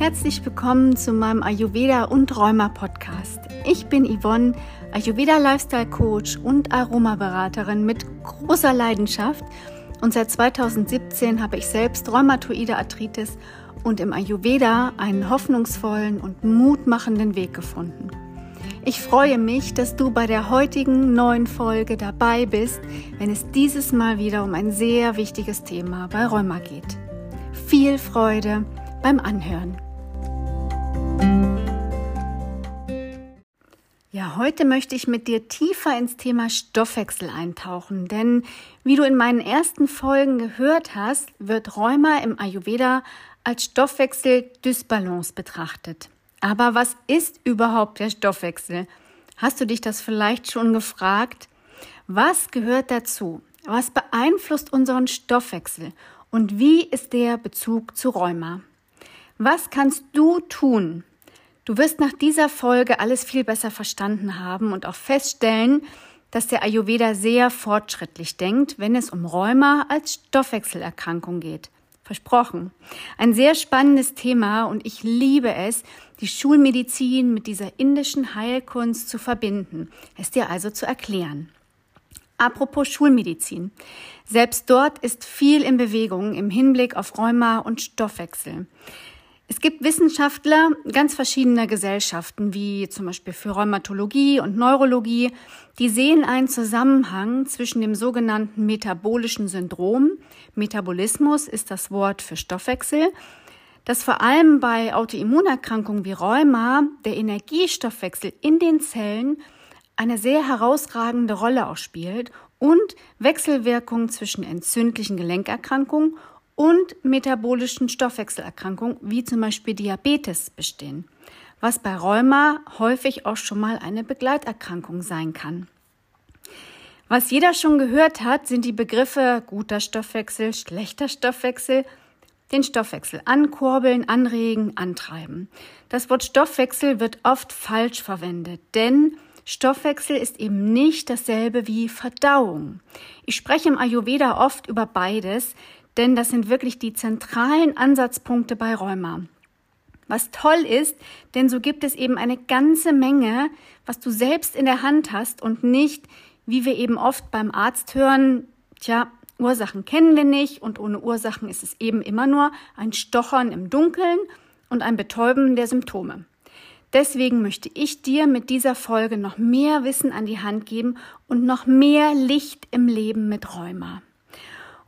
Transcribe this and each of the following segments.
Herzlich willkommen zu meinem Ayurveda und Rheuma Podcast. Ich bin Yvonne, Ayurveda Lifestyle Coach und Aromaberaterin mit großer Leidenschaft und seit 2017 habe ich selbst rheumatoide Arthritis und im Ayurveda einen hoffnungsvollen und mutmachenden Weg gefunden. Ich freue mich, dass du bei der heutigen neuen Folge dabei bist, wenn es dieses Mal wieder um ein sehr wichtiges Thema bei Rheuma geht. Viel Freude beim Anhören. Ja, heute möchte ich mit dir tiefer ins Thema Stoffwechsel eintauchen, denn wie du in meinen ersten Folgen gehört hast, wird Rheuma im Ayurveda als Stoffwechseldysbalance betrachtet. Aber was ist überhaupt der Stoffwechsel? Hast du dich das vielleicht schon gefragt? Was gehört dazu? Was beeinflusst unseren Stoffwechsel? Und wie ist der Bezug zu Rheuma? Was kannst du tun, Du wirst nach dieser Folge alles viel besser verstanden haben und auch feststellen, dass der Ayurveda sehr fortschrittlich denkt, wenn es um Rheuma als Stoffwechselerkrankung geht. Versprochen. Ein sehr spannendes Thema und ich liebe es, die Schulmedizin mit dieser indischen Heilkunst zu verbinden, es dir also zu erklären. Apropos Schulmedizin. Selbst dort ist viel in Bewegung im Hinblick auf Rheuma und Stoffwechsel. Es gibt Wissenschaftler ganz verschiedener Gesellschaften, wie zum Beispiel für Rheumatologie und Neurologie, die sehen einen Zusammenhang zwischen dem sogenannten metabolischen Syndrom, Metabolismus ist das Wort für Stoffwechsel, dass vor allem bei Autoimmunerkrankungen wie Rheuma der Energiestoffwechsel in den Zellen eine sehr herausragende Rolle auch spielt und Wechselwirkungen zwischen entzündlichen Gelenkerkrankungen und metabolischen Stoffwechselerkrankungen wie zum Beispiel Diabetes bestehen, was bei Rheuma häufig auch schon mal eine Begleiterkrankung sein kann. Was jeder schon gehört hat, sind die Begriffe guter Stoffwechsel, schlechter Stoffwechsel, den Stoffwechsel ankurbeln, anregen, antreiben. Das Wort Stoffwechsel wird oft falsch verwendet, denn Stoffwechsel ist eben nicht dasselbe wie Verdauung. Ich spreche im Ayurveda oft über beides, denn das sind wirklich die zentralen Ansatzpunkte bei Rheuma. Was toll ist, denn so gibt es eben eine ganze Menge, was du selbst in der Hand hast und nicht, wie wir eben oft beim Arzt hören, tja, Ursachen kennen wir nicht und ohne Ursachen ist es eben immer nur ein Stochern im Dunkeln und ein Betäuben der Symptome. Deswegen möchte ich dir mit dieser Folge noch mehr Wissen an die Hand geben und noch mehr Licht im Leben mit Rheuma.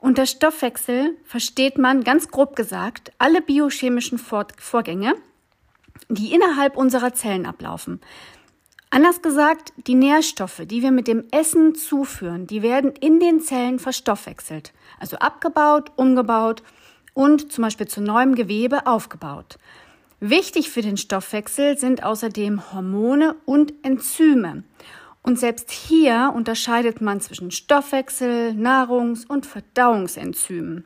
Unter Stoffwechsel versteht man ganz grob gesagt alle biochemischen Vorgänge, die innerhalb unserer Zellen ablaufen. Anders gesagt, die Nährstoffe, die wir mit dem Essen zuführen, die werden in den Zellen verstoffwechselt, also abgebaut, umgebaut und zum Beispiel zu neuem Gewebe aufgebaut. Wichtig für den Stoffwechsel sind außerdem Hormone und Enzyme. Und selbst hier unterscheidet man zwischen Stoffwechsel, Nahrungs- und Verdauungsenzymen.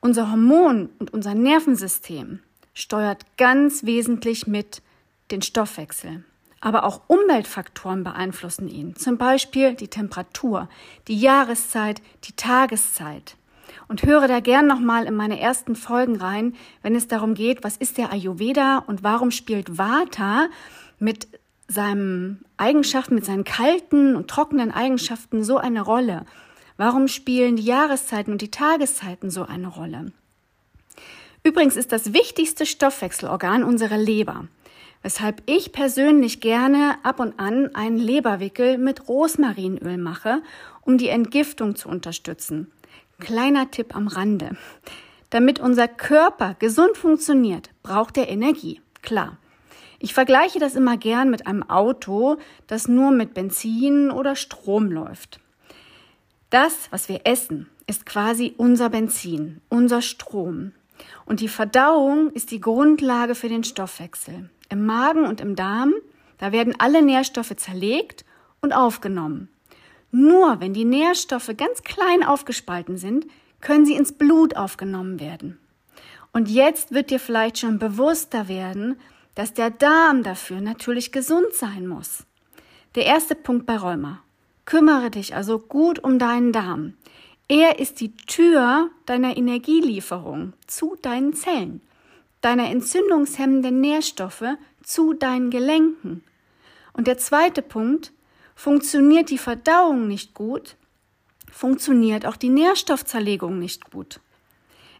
Unser Hormon und unser Nervensystem steuert ganz wesentlich mit den Stoffwechsel. Aber auch Umweltfaktoren beeinflussen ihn, zum Beispiel die Temperatur, die Jahreszeit, die Tageszeit. Und höre da gern nochmal in meine ersten Folgen rein, wenn es darum geht, was ist der Ayurveda und warum spielt Vata mit seinen Eigenschaften, mit seinen kalten und trockenen Eigenschaften so eine Rolle? Warum spielen die Jahreszeiten und die Tageszeiten so eine Rolle? Übrigens ist das wichtigste Stoffwechselorgan unsere Leber, weshalb ich persönlich gerne ab und an einen Leberwickel mit Rosmarinöl mache, um die Entgiftung zu unterstützen. Kleiner Tipp am Rande. Damit unser Körper gesund funktioniert, braucht er Energie. Klar. Ich vergleiche das immer gern mit einem Auto, das nur mit Benzin oder Strom läuft. Das, was wir essen, ist quasi unser Benzin, unser Strom. Und die Verdauung ist die Grundlage für den Stoffwechsel. Im Magen und im Darm, da werden alle Nährstoffe zerlegt und aufgenommen. Nur wenn die Nährstoffe ganz klein aufgespalten sind, können sie ins Blut aufgenommen werden. Und jetzt wird dir vielleicht schon bewusster werden, dass der Darm dafür natürlich gesund sein muss. Der erste Punkt bei Rheuma. Kümmere dich also gut um deinen Darm. Er ist die Tür deiner Energielieferung zu deinen Zellen. deiner entzündungshemmenden Nährstoffe zu deinen Gelenken. Und der zweite Punkt, funktioniert die Verdauung nicht gut, funktioniert auch die Nährstoffzerlegung nicht gut.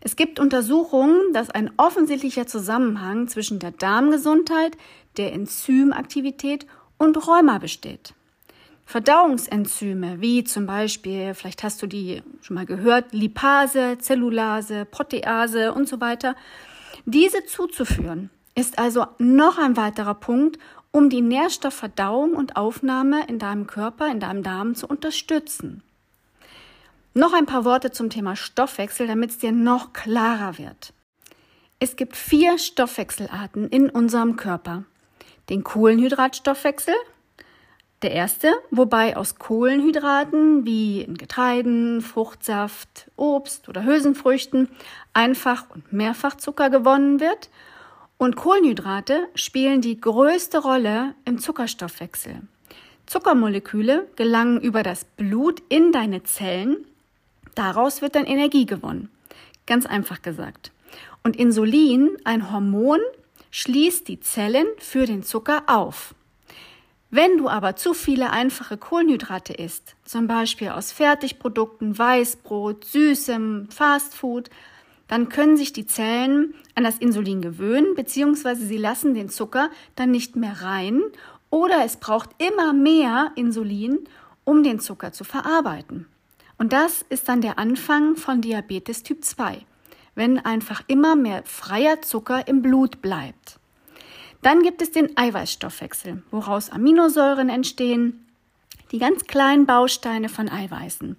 Es gibt Untersuchungen, dass ein offensichtlicher Zusammenhang zwischen der Darmgesundheit, der Enzymaktivität und Rheuma besteht. Verdauungsenzyme, wie zum Beispiel, vielleicht hast du die schon mal gehört, Lipase, Zellulase, Protease und so weiter, diese zuzuführen, ist also noch ein weiterer Punkt, um die Nährstoffverdauung und Aufnahme in deinem Körper, in deinem Darm zu unterstützen. Noch ein paar Worte zum Thema Stoffwechsel, damit es dir noch klarer wird. Es gibt vier Stoffwechselarten in unserem Körper. Den Kohlenhydratstoffwechsel, der erste, wobei aus Kohlenhydraten wie in Getreiden, Fruchtsaft, Obst oder Hülsenfrüchten Einfach- und Mehrfachzucker gewonnen wird. Und Kohlenhydrate spielen die größte Rolle im Zuckerstoffwechsel. Zuckermoleküle gelangen über das Blut in deine Zellen Daraus wird dann Energie gewonnen. Ganz einfach gesagt. Und Insulin, ein Hormon, schließt die Zellen für den Zucker auf. Wenn du aber zu viele einfache Kohlenhydrate isst, zum Beispiel aus Fertigprodukten, Weißbrot, Süßem, Fastfood, dann können sich die Zellen an das Insulin gewöhnen, beziehungsweise sie lassen den Zucker dann nicht mehr rein oder es braucht immer mehr Insulin, um den Zucker zu verarbeiten. Und das ist dann der Anfang von Diabetes Typ 2, wenn einfach immer mehr freier Zucker im Blut bleibt. Dann gibt es den Eiweißstoffwechsel, woraus Aminosäuren entstehen, die ganz kleinen Bausteine von Eiweißen.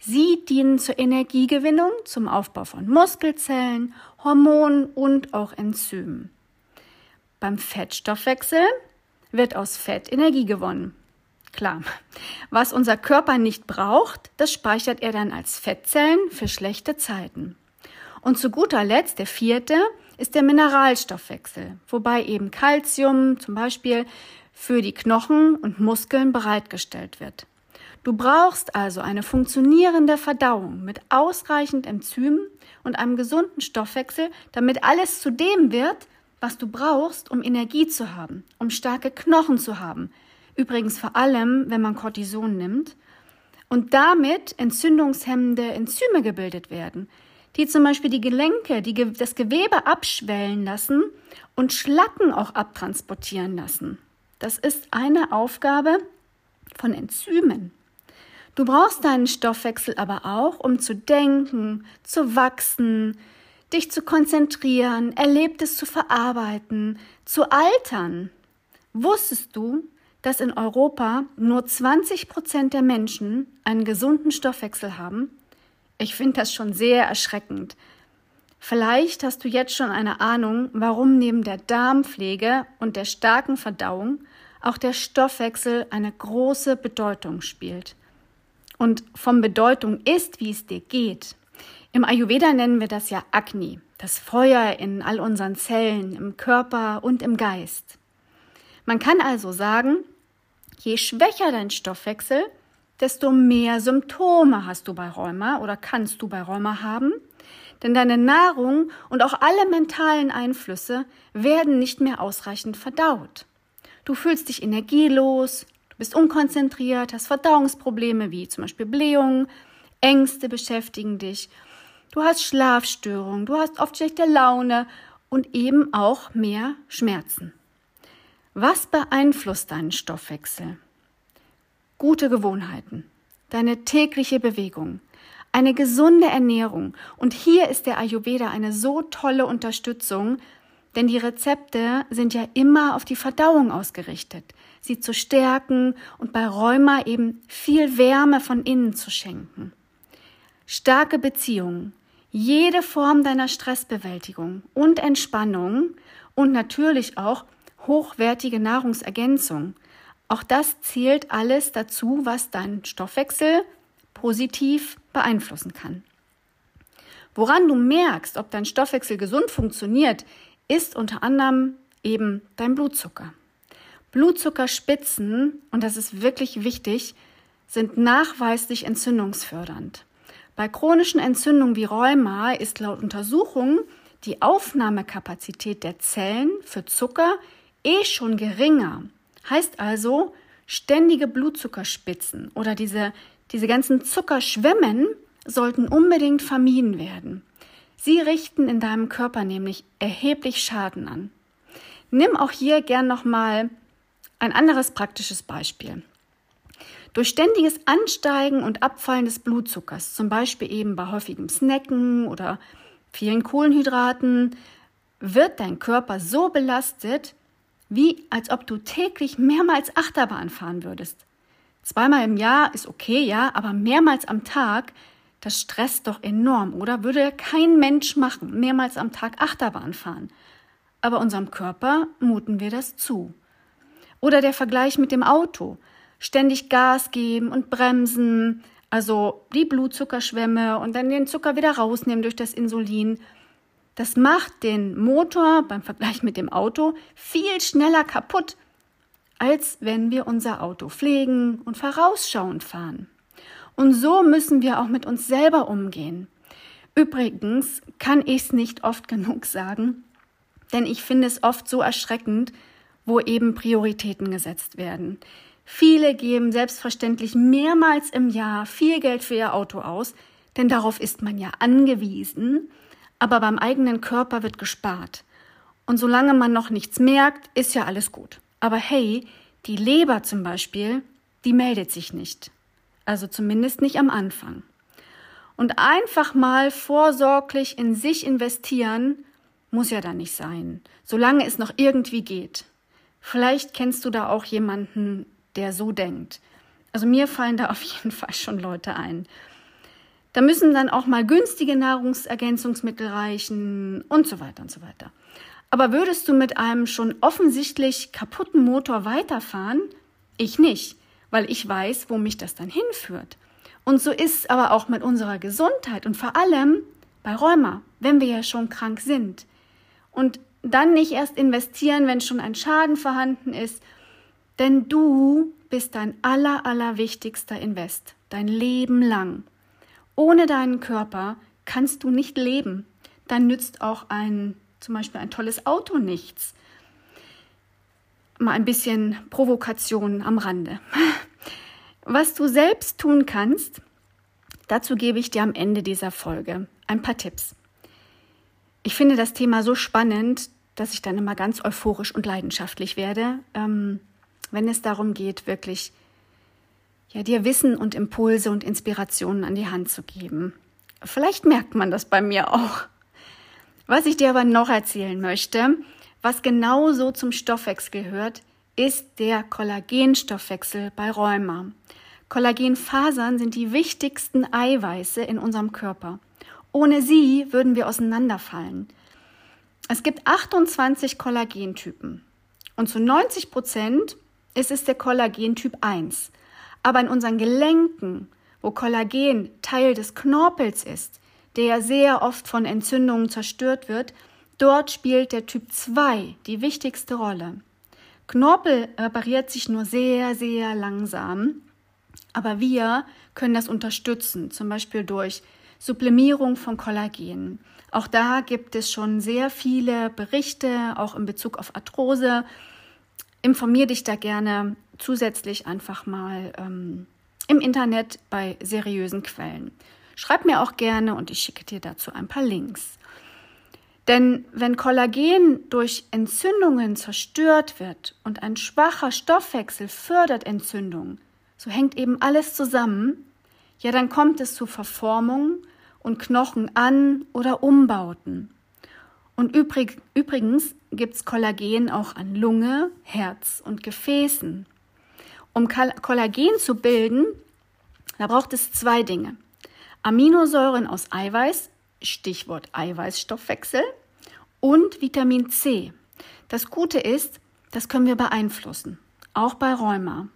Sie dienen zur Energiegewinnung, zum Aufbau von Muskelzellen, Hormonen und auch Enzymen. Beim Fettstoffwechsel wird aus Fett Energie gewonnen. Klar, was unser Körper nicht braucht, das speichert er dann als Fettzellen für schlechte Zeiten. Und zu guter Letzt, der vierte, ist der Mineralstoffwechsel, wobei eben Calcium zum Beispiel für die Knochen und Muskeln bereitgestellt wird. Du brauchst also eine funktionierende Verdauung mit ausreichend Enzymen und einem gesunden Stoffwechsel, damit alles zu dem wird, was du brauchst, um Energie zu haben, um starke Knochen zu haben, Übrigens vor allem, wenn man Cortison nimmt und damit entzündungshemmende Enzyme gebildet werden, die zum Beispiel die Gelenke, die, das Gewebe abschwellen lassen und Schlacken auch abtransportieren lassen. Das ist eine Aufgabe von Enzymen. Du brauchst deinen Stoffwechsel aber auch, um zu denken, zu wachsen, dich zu konzentrieren, Erlebtes zu verarbeiten, zu altern. Wusstest du, dass in Europa nur 20 Prozent der Menschen einen gesunden Stoffwechsel haben? Ich finde das schon sehr erschreckend. Vielleicht hast du jetzt schon eine Ahnung, warum neben der Darmpflege und der starken Verdauung auch der Stoffwechsel eine große Bedeutung spielt. Und von Bedeutung ist, wie es dir geht. Im Ayurveda nennen wir das ja Agni, das Feuer in all unseren Zellen, im Körper und im Geist. Man kann also sagen, je schwächer dein Stoffwechsel, desto mehr Symptome hast du bei Rheuma oder kannst du bei Rheuma haben. Denn deine Nahrung und auch alle mentalen Einflüsse werden nicht mehr ausreichend verdaut. Du fühlst dich energielos, du bist unkonzentriert, hast Verdauungsprobleme wie zum Beispiel Blähungen, Ängste beschäftigen dich, du hast Schlafstörungen, du hast oft schlechte Laune und eben auch mehr Schmerzen. Was beeinflusst deinen Stoffwechsel? Gute Gewohnheiten, deine tägliche Bewegung, eine gesunde Ernährung. Und hier ist der Ayurveda eine so tolle Unterstützung, denn die Rezepte sind ja immer auf die Verdauung ausgerichtet, sie zu stärken und bei Rheuma eben viel Wärme von innen zu schenken. Starke Beziehungen, jede Form deiner Stressbewältigung und Entspannung und natürlich auch hochwertige Nahrungsergänzung. Auch das zählt alles dazu, was deinen Stoffwechsel positiv beeinflussen kann. Woran du merkst, ob dein Stoffwechsel gesund funktioniert, ist unter anderem eben dein Blutzucker. Blutzuckerspitzen, und das ist wirklich wichtig, sind nachweislich entzündungsfördernd. Bei chronischen Entzündungen wie Rheuma ist laut Untersuchungen die Aufnahmekapazität der Zellen für Zucker eh schon geringer. Heißt also, ständige Blutzuckerspitzen oder diese, diese ganzen Zuckerschwemmen sollten unbedingt vermieden werden. Sie richten in deinem Körper nämlich erheblich Schaden an. Nimm auch hier gern nochmal ein anderes praktisches Beispiel. Durch ständiges Ansteigen und Abfallen des Blutzuckers, zum Beispiel eben bei häufigem Snacken oder vielen Kohlenhydraten, wird dein Körper so belastet, wie als ob du täglich mehrmals Achterbahn fahren würdest. Zweimal im Jahr ist okay, ja, aber mehrmals am Tag, das stresst doch enorm, oder? Würde kein Mensch machen, mehrmals am Tag Achterbahn fahren. Aber unserem Körper muten wir das zu. Oder der Vergleich mit dem Auto. Ständig Gas geben und bremsen, also die Blutzuckerschwämme und dann den Zucker wieder rausnehmen durch das Insulin. Das macht den Motor beim Vergleich mit dem Auto viel schneller kaputt, als wenn wir unser Auto pflegen und vorausschauend fahren. Und so müssen wir auch mit uns selber umgehen. Übrigens kann ich es nicht oft genug sagen, denn ich finde es oft so erschreckend, wo eben Prioritäten gesetzt werden. Viele geben selbstverständlich mehrmals im Jahr viel Geld für ihr Auto aus, denn darauf ist man ja angewiesen, aber beim eigenen Körper wird gespart. Und solange man noch nichts merkt, ist ja alles gut. Aber hey, die Leber zum Beispiel, die meldet sich nicht. Also zumindest nicht am Anfang. Und einfach mal vorsorglich in sich investieren, muss ja dann nicht sein, solange es noch irgendwie geht. Vielleicht kennst du da auch jemanden, der so denkt. Also mir fallen da auf jeden Fall schon Leute ein. Da müssen dann auch mal günstige Nahrungsergänzungsmittel reichen und so weiter und so weiter. Aber würdest du mit einem schon offensichtlich kaputten Motor weiterfahren? Ich nicht, weil ich weiß, wo mich das dann hinführt. Und so ist es aber auch mit unserer Gesundheit und vor allem bei Rheuma, wenn wir ja schon krank sind. Und dann nicht erst investieren, wenn schon ein Schaden vorhanden ist, denn du bist dein aller, allerwichtigster Invest, dein Leben lang. Ohne deinen Körper kannst du nicht leben. Dann nützt auch ein, zum Beispiel ein tolles Auto nichts. Mal ein bisschen Provokation am Rande. Was du selbst tun kannst, dazu gebe ich dir am Ende dieser Folge ein paar Tipps. Ich finde das Thema so spannend, dass ich dann immer ganz euphorisch und leidenschaftlich werde, ähm, wenn es darum geht, wirklich ja, dir Wissen und Impulse und Inspirationen an die Hand zu geben. Vielleicht merkt man das bei mir auch. Was ich dir aber noch erzählen möchte, was genauso zum Stoffwechsel gehört, ist der Kollagenstoffwechsel bei Rheuma. Kollagenfasern sind die wichtigsten Eiweiße in unserem Körper. Ohne sie würden wir auseinanderfallen. Es gibt 28 Kollagentypen und zu 90 Prozent ist es der Kollagentyp 1. Aber in unseren Gelenken, wo Kollagen Teil des Knorpels ist, der sehr oft von Entzündungen zerstört wird, dort spielt der Typ 2 die wichtigste Rolle. Knorpel repariert sich nur sehr, sehr langsam, aber wir können das unterstützen, zum Beispiel durch Sublimierung von Kollagen. Auch da gibt es schon sehr viele Berichte, auch in Bezug auf Arthrose. Informier dich da gerne zusätzlich einfach mal ähm, im Internet bei seriösen Quellen. Schreib mir auch gerne und ich schicke dir dazu ein paar Links. Denn wenn Kollagen durch Entzündungen zerstört wird und ein schwacher Stoffwechsel fördert Entzündungen, so hängt eben alles zusammen, ja dann kommt es zu Verformungen und Knochen an oder Umbauten. Und übrig, übrigens gibt es Kollagen auch an Lunge, Herz und Gefäßen. Um Kollagen zu bilden, da braucht es zwei Dinge. Aminosäuren aus Eiweiß, Stichwort Eiweißstoffwechsel, und Vitamin C. Das Gute ist, das können wir beeinflussen, auch bei Rheuma.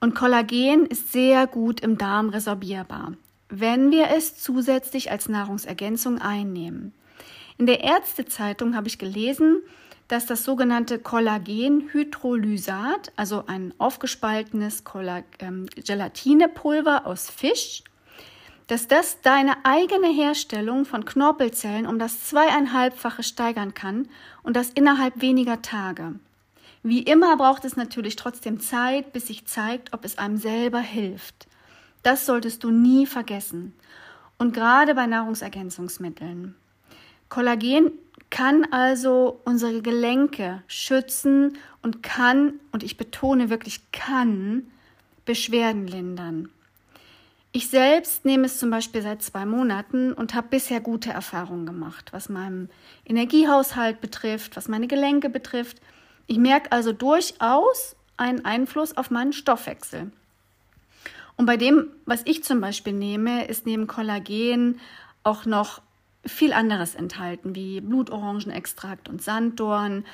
Und Kollagen ist sehr gut im Darm resorbierbar, wenn wir es zusätzlich als Nahrungsergänzung einnehmen. In der Ärztezeitung habe ich gelesen, dass das sogenannte Kollagenhydrolysat, also ein aufgespaltenes ähm, Gelatinepulver aus Fisch, dass das deine eigene Herstellung von Knorpelzellen um das zweieinhalbfache steigern kann und das innerhalb weniger Tage. Wie immer braucht es natürlich trotzdem Zeit, bis sich zeigt, ob es einem selber hilft. Das solltest du nie vergessen. Und gerade bei Nahrungsergänzungsmitteln. Kollagen kann also unsere Gelenke schützen und kann, und ich betone wirklich kann, Beschwerden lindern. Ich selbst nehme es zum Beispiel seit zwei Monaten und habe bisher gute Erfahrungen gemacht, was meinen Energiehaushalt betrifft, was meine Gelenke betrifft. Ich merke also durchaus einen Einfluss auf meinen Stoffwechsel. Und bei dem, was ich zum Beispiel nehme, ist neben Kollagen auch noch viel anderes enthalten, wie Blutorangenextrakt und Sanddorn,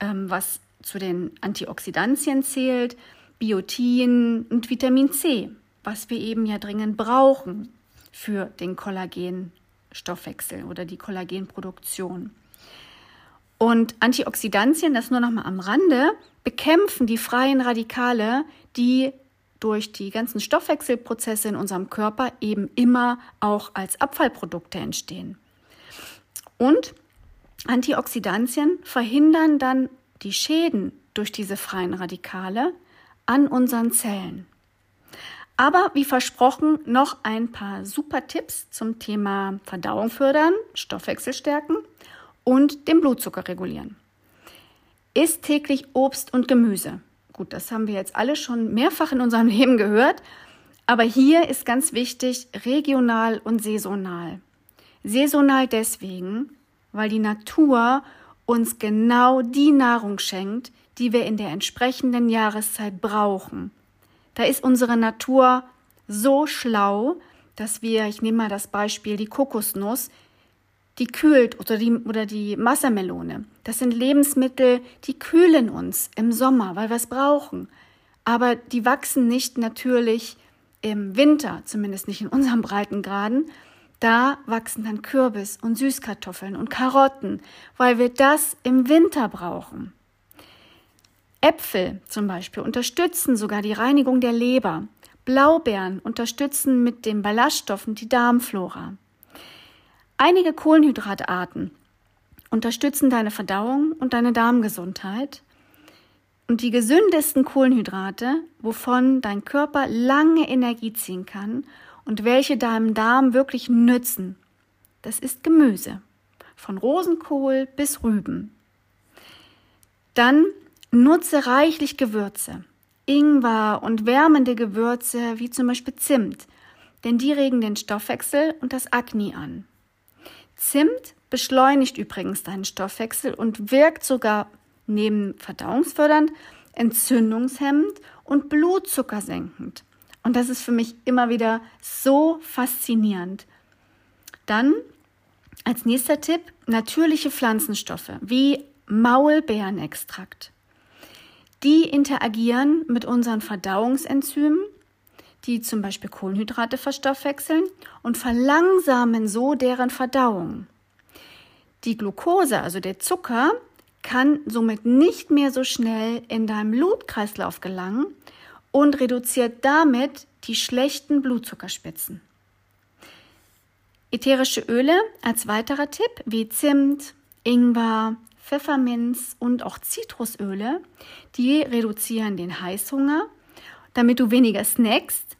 ähm, was zu den Antioxidantien zählt, Biotin und Vitamin C, was wir eben ja dringend brauchen für den Kollagenstoffwechsel oder die Kollagenproduktion. Und Antioxidantien, das nur noch mal am Rande, bekämpfen die freien Radikale, die durch die ganzen Stoffwechselprozesse in unserem Körper eben immer auch als Abfallprodukte entstehen. Und Antioxidantien verhindern dann die Schäden durch diese freien Radikale an unseren Zellen. Aber wie versprochen, noch ein paar super Tipps zum Thema Verdauung fördern, Stoffwechsel stärken und den Blutzucker regulieren. Isst täglich Obst und Gemüse. Gut, das haben wir jetzt alle schon mehrfach in unserem Leben gehört, aber hier ist ganz wichtig regional und saisonal. Saisonal deswegen, weil die Natur uns genau die Nahrung schenkt, die wir in der entsprechenden Jahreszeit brauchen. Da ist unsere Natur so schlau, dass wir, ich nehme mal das Beispiel, die Kokosnuss, die kühlt oder die, oder die Wassermelone. Das sind Lebensmittel, die kühlen uns im Sommer, weil wir es brauchen. Aber die wachsen nicht natürlich im Winter, zumindest nicht in unserem Breitengraden, da wachsen dann Kürbis und Süßkartoffeln und Karotten, weil wir das im Winter brauchen. Äpfel zum Beispiel unterstützen sogar die Reinigung der Leber. Blaubeeren unterstützen mit den Ballaststoffen die Darmflora. Einige Kohlenhydratarten unterstützen deine Verdauung und deine Darmgesundheit. Und die gesündesten Kohlenhydrate, wovon dein Körper lange Energie ziehen kann und welche deinem Darm wirklich nützen. Das ist Gemüse, von Rosenkohl bis Rüben. Dann nutze reichlich Gewürze, Ingwer und wärmende Gewürze wie zum Beispiel Zimt, denn die regen den Stoffwechsel und das Akne an. Zimt beschleunigt übrigens deinen Stoffwechsel und wirkt sogar neben verdauungsfördernd, entzündungshemmend und blutzuckersenkend. Und das ist für mich immer wieder so faszinierend. Dann als nächster Tipp natürliche Pflanzenstoffe wie Maulbeerenextrakt. Die interagieren mit unseren Verdauungsenzymen, die zum Beispiel Kohlenhydrate verstoffwechseln und verlangsamen so deren Verdauung. Die Glucose, also der Zucker, kann somit nicht mehr so schnell in deinem Blutkreislauf gelangen und reduziert damit die schlechten Blutzuckerspitzen. Ätherische Öle als weiterer Tipp wie Zimt, Ingwer, Pfefferminz und auch Zitrusöle, die reduzieren den Heißhunger, damit du weniger snackst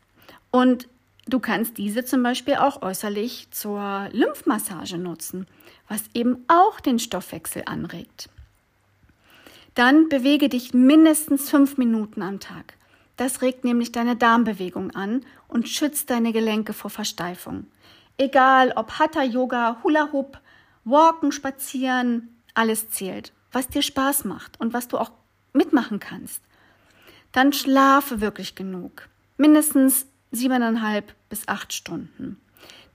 und du kannst diese zum Beispiel auch äußerlich zur Lymphmassage nutzen, was eben auch den Stoffwechsel anregt. Dann bewege dich mindestens fünf Minuten am Tag. Das regt nämlich deine Darmbewegung an und schützt deine Gelenke vor Versteifung. Egal ob Hatha Yoga, Hula Hoop, Walken, Spazieren, alles zählt, was dir Spaß macht und was du auch mitmachen kannst. Dann schlafe wirklich genug. Mindestens siebeneinhalb bis acht Stunden.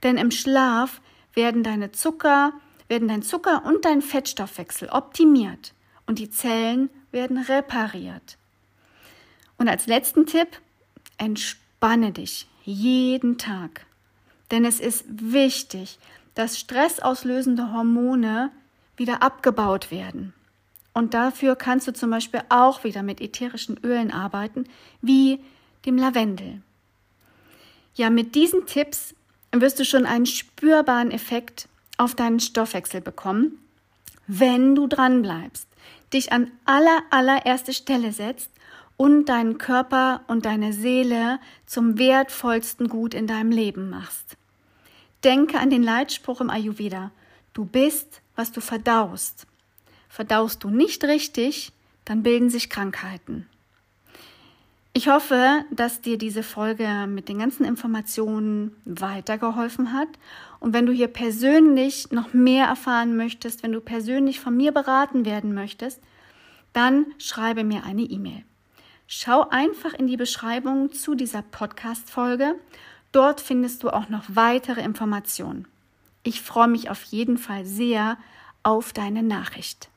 Denn im Schlaf werden deine Zucker, werden dein Zucker und dein Fettstoffwechsel optimiert und die Zellen werden repariert. Und als letzten Tipp, entspanne dich jeden Tag. Denn es ist wichtig, dass stressauslösende Hormone wieder abgebaut werden. Und dafür kannst du zum Beispiel auch wieder mit ätherischen Ölen arbeiten, wie dem Lavendel. Ja, mit diesen Tipps wirst du schon einen spürbaren Effekt auf deinen Stoffwechsel bekommen, wenn du dran bleibst, dich an aller allererste Stelle setzt und deinen Körper und deine Seele zum wertvollsten Gut in deinem Leben machst. Denke an den Leitspruch im Ayurveda. Du bist, was du verdaust. Verdaust du nicht richtig, dann bilden sich Krankheiten. Ich hoffe, dass dir diese Folge mit den ganzen Informationen weitergeholfen hat. Und wenn du hier persönlich noch mehr erfahren möchtest, wenn du persönlich von mir beraten werden möchtest, dann schreibe mir eine E-Mail. Schau einfach in die Beschreibung zu dieser Podcast-Folge. Dort findest du auch noch weitere Informationen. Ich freue mich auf jeden Fall sehr auf deine Nachricht.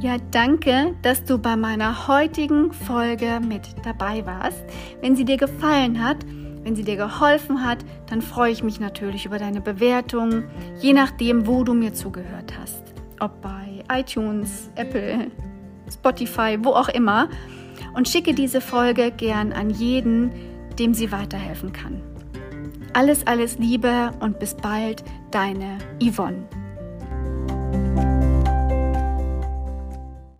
Ja, danke, dass du bei meiner heutigen Folge mit dabei warst. Wenn sie dir gefallen hat, wenn sie dir geholfen hat, dann freue ich mich natürlich über deine Bewertung, je nachdem, wo du mir zugehört hast. Ob bei iTunes, Apple, Spotify, wo auch immer. Und schicke diese Folge gern an jeden, dem sie weiterhelfen kann. Alles, alles Liebe und bis bald, deine Yvonne.